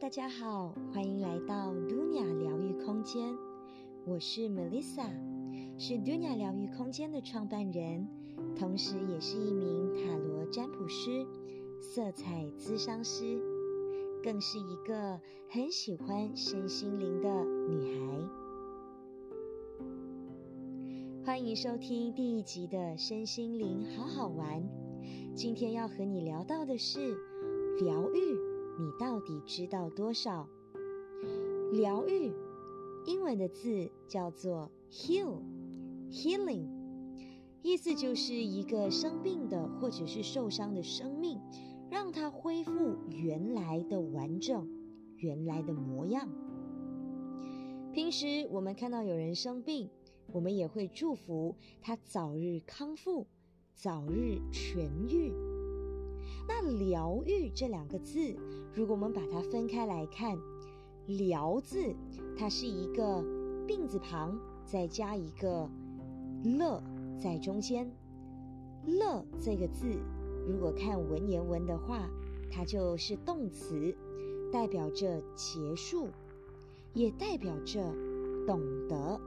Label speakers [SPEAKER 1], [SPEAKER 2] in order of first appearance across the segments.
[SPEAKER 1] 大家好，欢迎来到 Dunia 疗愈空间。我是 Melissa，是 Dunia 疗愈空间的创办人，同时也是一名塔罗占卜师、色彩咨商师，更是一个很喜欢身心灵的女孩。欢迎收听第一集的身心灵好好玩。今天要和你聊到的是疗愈。你到底知道多少？疗愈，英文的字叫做 heal，healing，意思就是一个生病的或者是受伤的生命，让它恢复原来的完整，原来的模样。平时我们看到有人生病，我们也会祝福他早日康复，早日痊愈。那疗愈这两个字，如果我们把它分开来看，疗字它是一个病字旁，再加一个乐在中间。乐这个字，如果看文言文的话，它就是动词，代表着结束，也代表着懂得。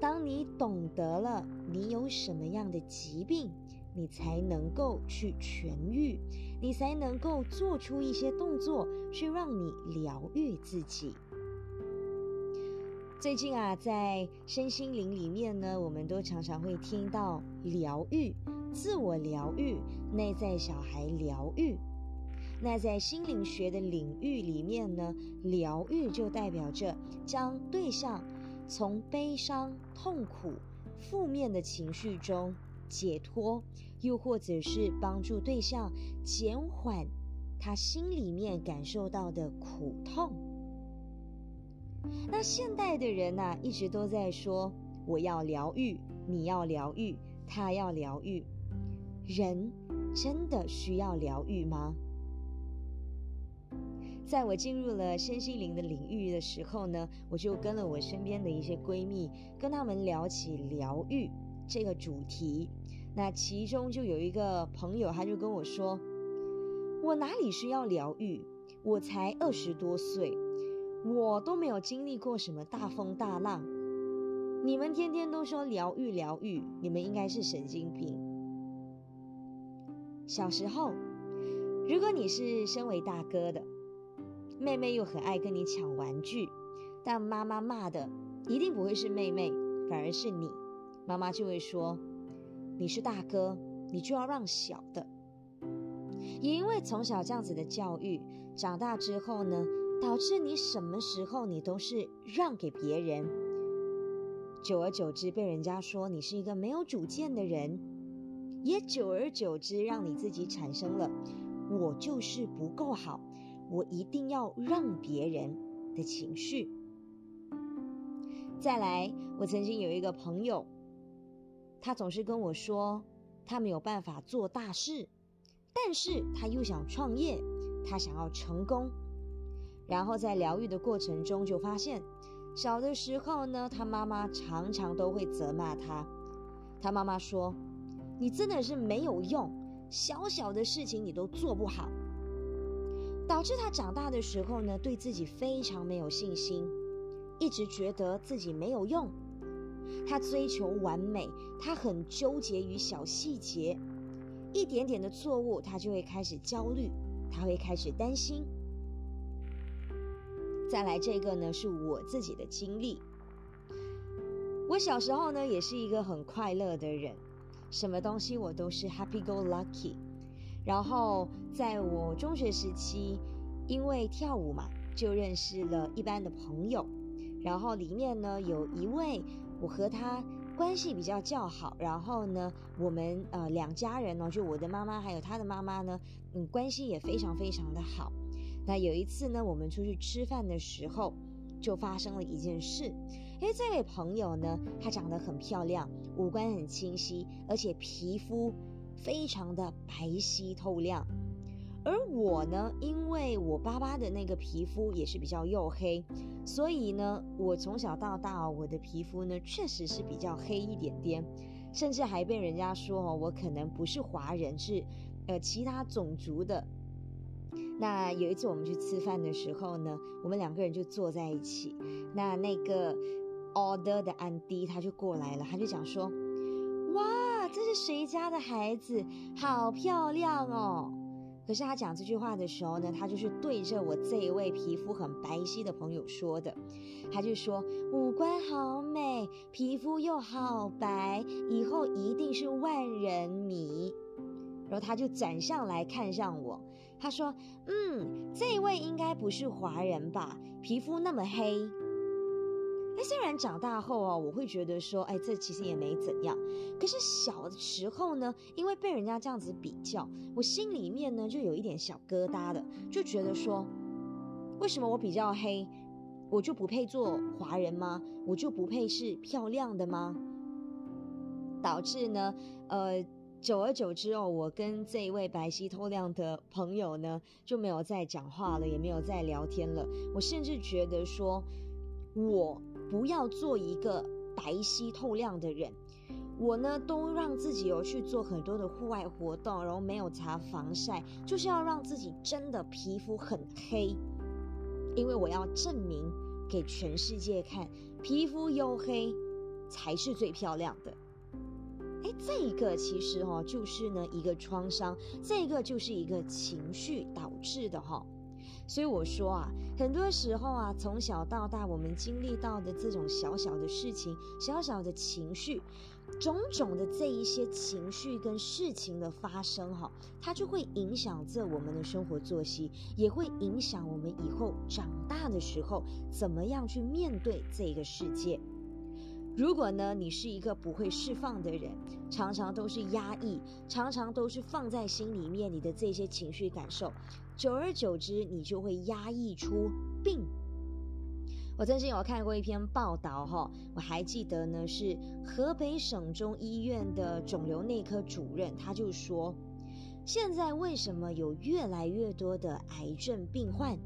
[SPEAKER 1] 当你懂得了你有什么样的疾病。你才能够去痊愈，你才能够做出一些动作去让你疗愈自己。最近啊，在身心灵里面呢，我们都常常会听到疗愈、自我疗愈、内在小孩疗愈。那在心灵学的领域里面呢，疗愈就代表着将对象从悲伤、痛苦、负面的情绪中。解脱，又或者是帮助对象减缓他心里面感受到的苦痛。那现代的人呢，一直都在说我要疗愈，你要疗愈，他要疗愈。人真的需要疗愈吗？在我进入了身心灵的领域的时候呢，我就跟了我身边的一些闺蜜，跟他们聊起疗愈。这个主题，那其中就有一个朋友，他就跟我说：“我哪里需要疗愈？我才二十多岁，我都没有经历过什么大风大浪。你们天天都说疗愈疗愈，你们应该是神经病。小时候，如果你是身为大哥的，妹妹又很爱跟你抢玩具，但妈妈骂的一定不会是妹妹，反而是你。”妈妈就会说：“你是大哥，你就要让小的。”也因为从小这样子的教育，长大之后呢，导致你什么时候你都是让给别人。久而久之，被人家说你是一个没有主见的人，也久而久之，让你自己产生了“我就是不够好，我一定要让别人”的情绪。再来，我曾经有一个朋友。他总是跟我说，他没有办法做大事，但是他又想创业，他想要成功。然后在疗愈的过程中，就发现，小的时候呢，他妈妈常常都会责骂他。他妈妈说：“你真的是没有用，小小的事情你都做不好。”导致他长大的时候呢，对自己非常没有信心，一直觉得自己没有用。他追求完美，他很纠结于小细节，一点点的错误，他就会开始焦虑，他会开始担心。再来这个呢，是我自己的经历。我小时候呢，也是一个很快乐的人，什么东西我都是 happy go lucky。然后在我中学时期，因为跳舞嘛，就认识了一班的朋友，然后里面呢有一位。我和他关系比较较好，然后呢，我们呃两家人呢，就我的妈妈还有他的妈妈呢，嗯，关系也非常非常的好。那有一次呢，我们出去吃饭的时候，就发生了一件事，因为这位朋友呢，她长得很漂亮，五官很清晰，而且皮肤非常的白皙透亮。而我呢，因为我爸爸的那个皮肤也是比较黝黑，所以呢，我从小到大，我的皮肤呢确实是比较黑一点点，甚至还被人家说哦，我可能不是华人，是呃其他种族的。那有一次我们去吃饭的时候呢，我们两个人就坐在一起。那那个 order 的安迪他就过来了，他就讲说：“哇，这是谁家的孩子？好漂亮哦！”可是他讲这句话的时候呢，他就是对着我这一位皮肤很白皙的朋友说的。他就说：“五官好美，皮肤又好白，以后一定是万人迷。”然后他就转向来看向我，他说：“嗯，这位应该不是华人吧？皮肤那么黑。”哎，虽然长大后啊，我会觉得说，哎，这其实也没怎样。可是小的时候呢，因为被人家这样子比较，我心里面呢就有一点小疙瘩的，就觉得说，为什么我比较黑，我就不配做华人吗？我就不配是漂亮的吗？导致呢，呃。久而久之哦，我跟这一位白皙透亮的朋友呢，就没有再讲话了，也没有再聊天了。我甚至觉得说，我不要做一个白皙透亮的人。我呢，都让自己有去做很多的户外活动，然后没有擦防晒，就是要让自己真的皮肤很黑，因为我要证明给全世界看，皮肤黝黑才是最漂亮的。哎，这一个其实哈，就是呢一个创伤，这一个就是一个情绪导致的哈。所以我说啊，很多时候啊，从小到大我们经历到的这种小小的事情、小小的情绪、种种的这一些情绪跟事情的发生哈，它就会影响着我们的生活作息，也会影响我们以后长大的时候怎么样去面对这个世界。如果呢，你是一个不会释放的人，常常都是压抑，常常都是放在心里面，你的这些情绪感受，久而久之，你就会压抑出病。我曾经有看过一篇报道，哈，我还记得呢，是河北省中医院的肿瘤内科主任，他就说，现在为什么有越来越多的癌症病患？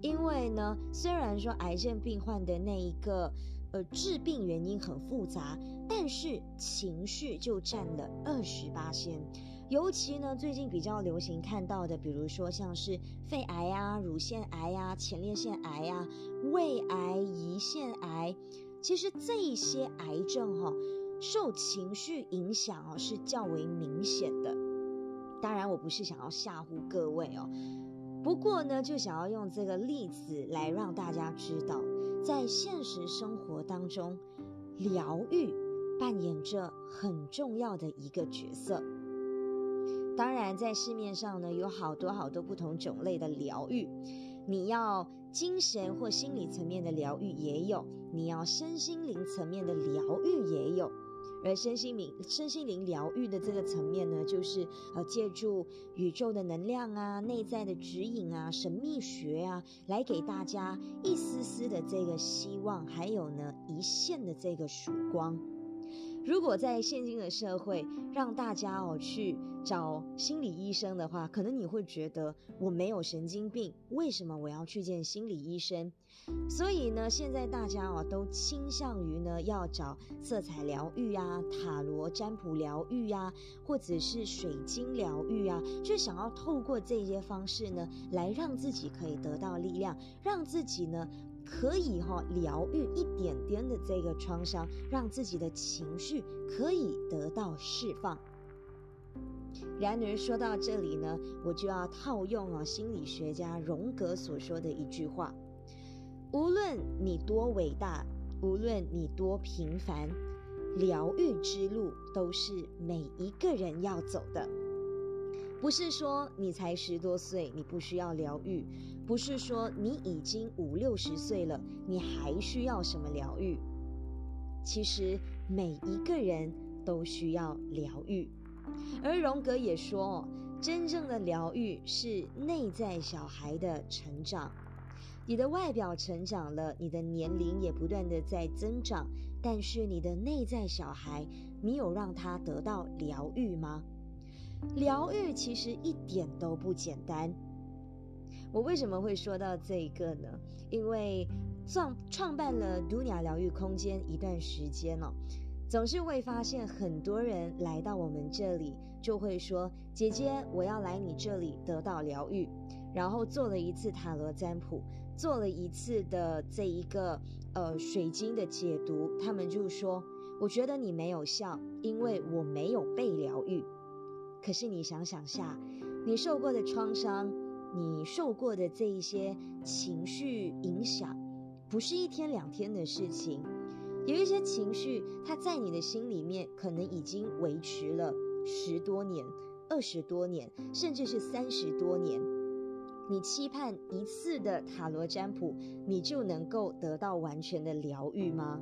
[SPEAKER 1] 因为呢，虽然说癌症病患的那一个。呃，治病原因很复杂，但是情绪就占了二十八先。尤其呢，最近比较流行看到的，比如说像是肺癌啊、乳腺癌啊、前列腺癌啊、胃癌、胰腺癌，其实这一些癌症哈，受情绪影响哦是较为明显的。当然，我不是想要吓唬各位哦，不过呢，就想要用这个例子来让大家知道。在现实生活当中，疗愈扮演着很重要的一个角色。当然，在市面上呢，有好多好多不同种类的疗愈。你要精神或心理层面的疗愈也有，你要身心灵层面的疗愈也有。而身心灵、身心灵疗愈的这个层面呢，就是呃，借助宇宙的能量啊、内在的指引啊、神秘学啊，来给大家一丝丝的这个希望，还有呢一线的这个曙光。如果在现今的社会，让大家哦去找心理医生的话，可能你会觉得我没有神经病，为什么我要去见心理医生？所以呢，现在大家哦都倾向于呢要找色彩疗愈啊、塔罗占卜疗愈啊，或者是水晶疗愈啊，就想要透过这些方式呢，来让自己可以得到力量，让自己呢。可以哈疗愈一点点的这个创伤，让自己的情绪可以得到释放。然而说到这里呢，我就要套用啊心理学家荣格所说的一句话：无论你多伟大，无论你多平凡，疗愈之路都是每一个人要走的。不是说你才十多岁，你不需要疗愈；不是说你已经五六十岁了，你还需要什么疗愈？其实每一个人都需要疗愈。而荣格也说，真正的疗愈是内在小孩的成长。你的外表成长了，你的年龄也不断的在增长，但是你的内在小孩，你有让他得到疗愈吗？疗愈其实一点都不简单。我为什么会说到这一个呢？因为创创办了杜尼亚疗愈空间一段时间了，总是会发现很多人来到我们这里，就会说：“姐姐，我要来你这里得到疗愈。”然后做了一次塔罗占卜，做了一次的这一个呃水晶的解读，他们就说：“我觉得你没有效，因为我没有被疗愈。”可是你想想下，你受过的创伤，你受过的这一些情绪影响，不是一天两天的事情。有一些情绪，它在你的心里面可能已经维持了十多年、二十多年，甚至是三十多年。你期盼一次的塔罗占卜，你就能够得到完全的疗愈吗？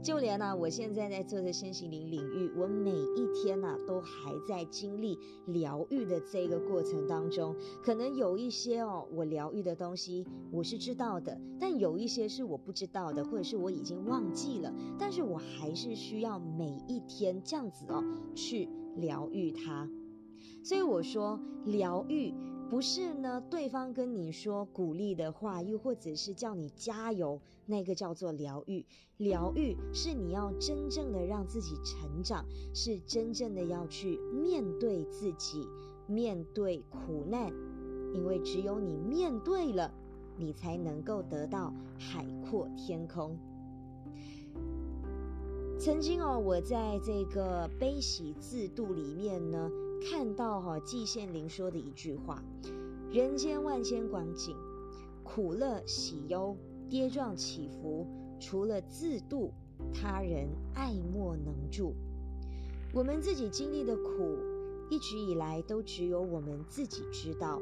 [SPEAKER 1] 就连呢，我现在在做的身心灵领域，我每一天呢都还在经历疗愈的这个过程当中。可能有一些哦，我疗愈的东西我是知道的，但有一些是我不知道的，或者是我已经忘记了。但是我还是需要每一天这样子哦去疗愈它。所以我说疗愈。不是呢，对方跟你说鼓励的话，又或者是叫你加油，那个叫做疗愈。疗愈是你要真正的让自己成长，是真正的要去面对自己，面对苦难，因为只有你面对了，你才能够得到海阔天空。曾经哦，我在这个悲喜自度里面呢。看到哈季羡林说的一句话：“人间万千光景，苦乐喜忧跌撞起伏，除了自度，他人爱莫能助。我们自己经历的苦，一直以来都只有我们自己知道。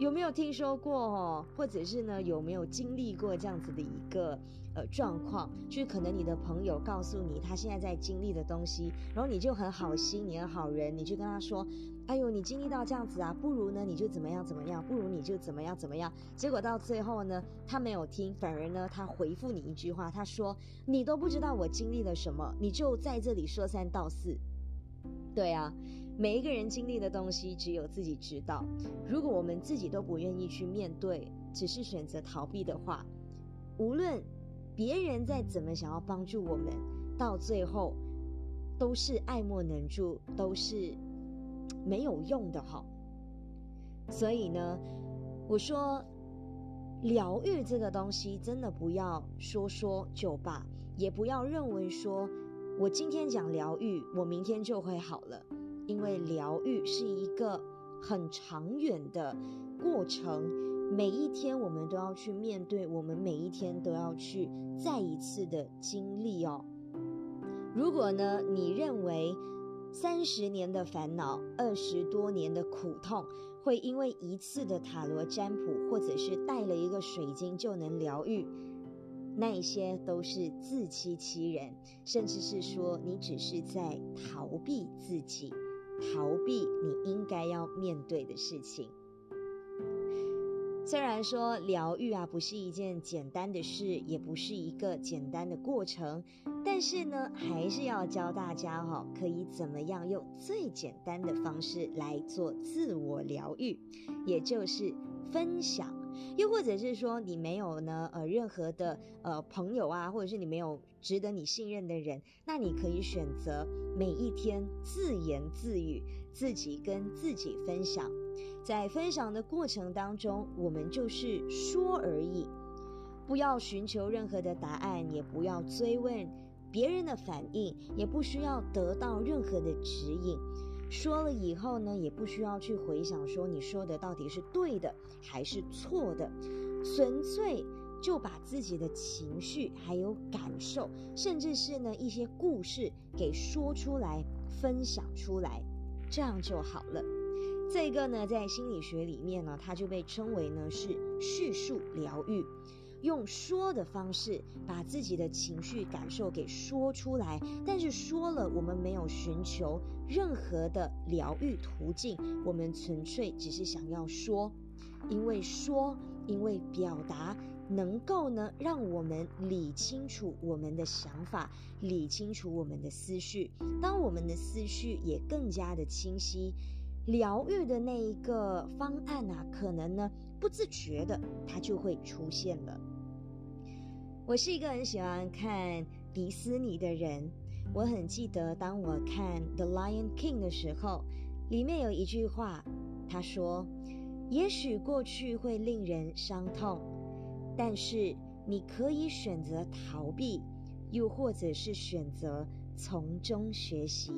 [SPEAKER 1] 有没有听说过哦？或者是呢？有没有经历过这样子的一个？”呃，状况就是可能你的朋友告诉你他现在在经历的东西，然后你就很好心，你很好人，你就跟他说：“哎呦，你经历到这样子啊，不如呢你就怎么样怎么样，不如你就怎么样怎么样。”结果到最后呢，他没有听，反而呢他回复你一句话，他说：“你都不知道我经历了什么，你就在这里说三道四。”对啊，每一个人经历的东西只有自己知道。如果我们自己都不愿意去面对，只是选择逃避的话，无论。别人再怎么想要帮助我们，到最后都是爱莫能助，都是没有用的哈。所以呢，我说疗愈这个东西，真的不要说说就罢，也不要认为说我今天讲疗愈，我明天就会好了，因为疗愈是一个很长远的过程。每一天，我们都要去面对，我们每一天都要去再一次的经历哦。如果呢，你认为三十年的烦恼、二十多年的苦痛，会因为一次的塔罗占卜，或者是带了一个水晶就能疗愈，那一些都是自欺欺人，甚至是说你只是在逃避自己，逃避你应该要面对的事情。虽然说疗愈啊不是一件简单的事，也不是一个简单的过程，但是呢，还是要教大家哈，可以怎么样用最简单的方式来做自我疗愈，也就是分享。又或者是说你没有呢呃任何的呃朋友啊，或者是你没有值得你信任的人，那你可以选择每一天自言自语，自己跟自己分享。在分享的过程当中，我们就是说而已，不要寻求任何的答案，也不要追问别人的反应，也不需要得到任何的指引。说了以后呢，也不需要去回想说你说的到底是对的还是错的，纯粹就把自己的情绪、还有感受，甚至是呢一些故事给说出来、分享出来，这样就好了。这个呢，在心理学里面呢，它就被称为呢是叙述疗愈，用说的方式把自己的情绪感受给说出来。但是说了，我们没有寻求任何的疗愈途径，我们纯粹只是想要说，因为说，因为表达能够呢让我们理清楚我们的想法，理清楚我们的思绪。当我们的思绪也更加的清晰。疗愈的那一个方案啊，可能呢不自觉的它就会出现了。我是一个很喜欢看迪斯尼的人。我很记得，当我看《The Lion King》的时候，里面有一句话，他说：“也许过去会令人伤痛，但是你可以选择逃避，又或者是选择从中学习。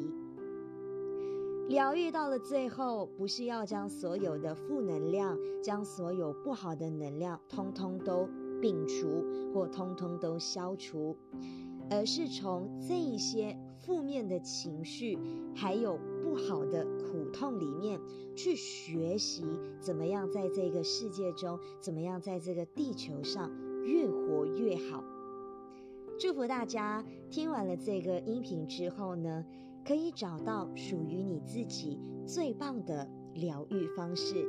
[SPEAKER 1] 疗愈到了最后，不是要将所有的负能量、将所有不好的能量通通都摒除，或通通都消除。”而是从这一些负面的情绪，还有不好的苦痛里面，去学习怎么样在这个世界中，怎么样在这个地球上越活越好。祝福大家听完了这个音频之后呢，可以找到属于你自己最棒的疗愈方式。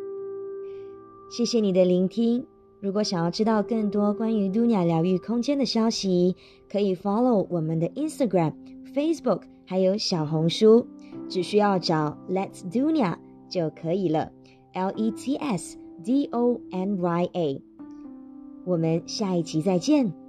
[SPEAKER 1] 谢谢你的聆听。如果想要知道更多关于 Dunia 疗愈空间的消息，可以 follow 我们的 Instagram、Facebook，还有小红书，只需要找 Let's Dunia 就可以了。L E T S D O N Y A。我们下一集再见。